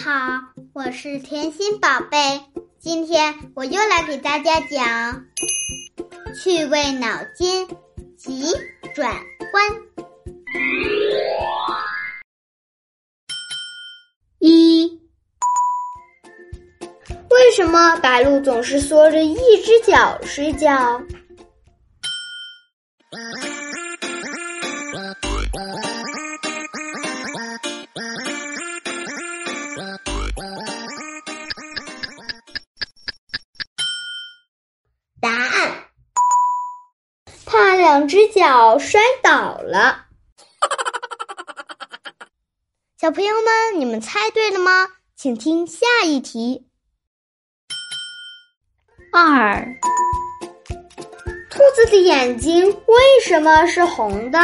好，我是甜心宝贝。今天我又来给大家讲趣味脑筋急转弯。一，为什么白鹭总是缩着一只脚睡觉？怕两只脚摔倒了。小朋友们，你们猜对了吗？请听下一题。二，兔子的眼睛为什么是红的？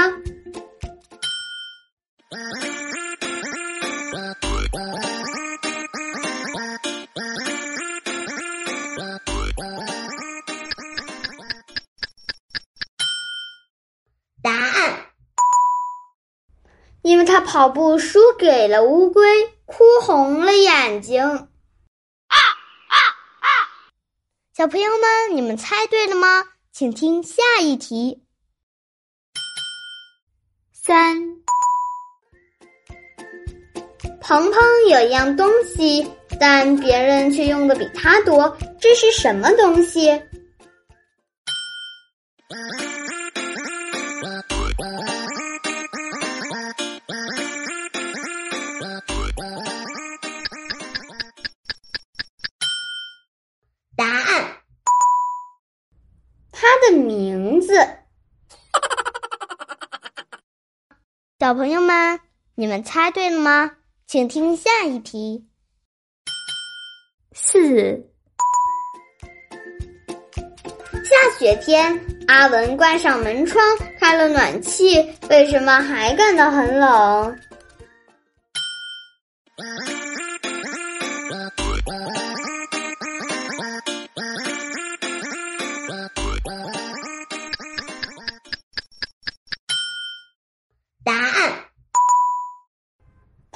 因为他跑步输给了乌龟，哭红了眼睛。啊啊啊！小朋友们，你们猜对了吗？请听下一题。三，鹏鹏有一样东西，但别人却用的比他多，这是什么东西？啊的名字。小朋友们，你们猜对了吗？请听下一题。四，下雪天，阿文关上门窗，开了暖气，为什么还感到很冷？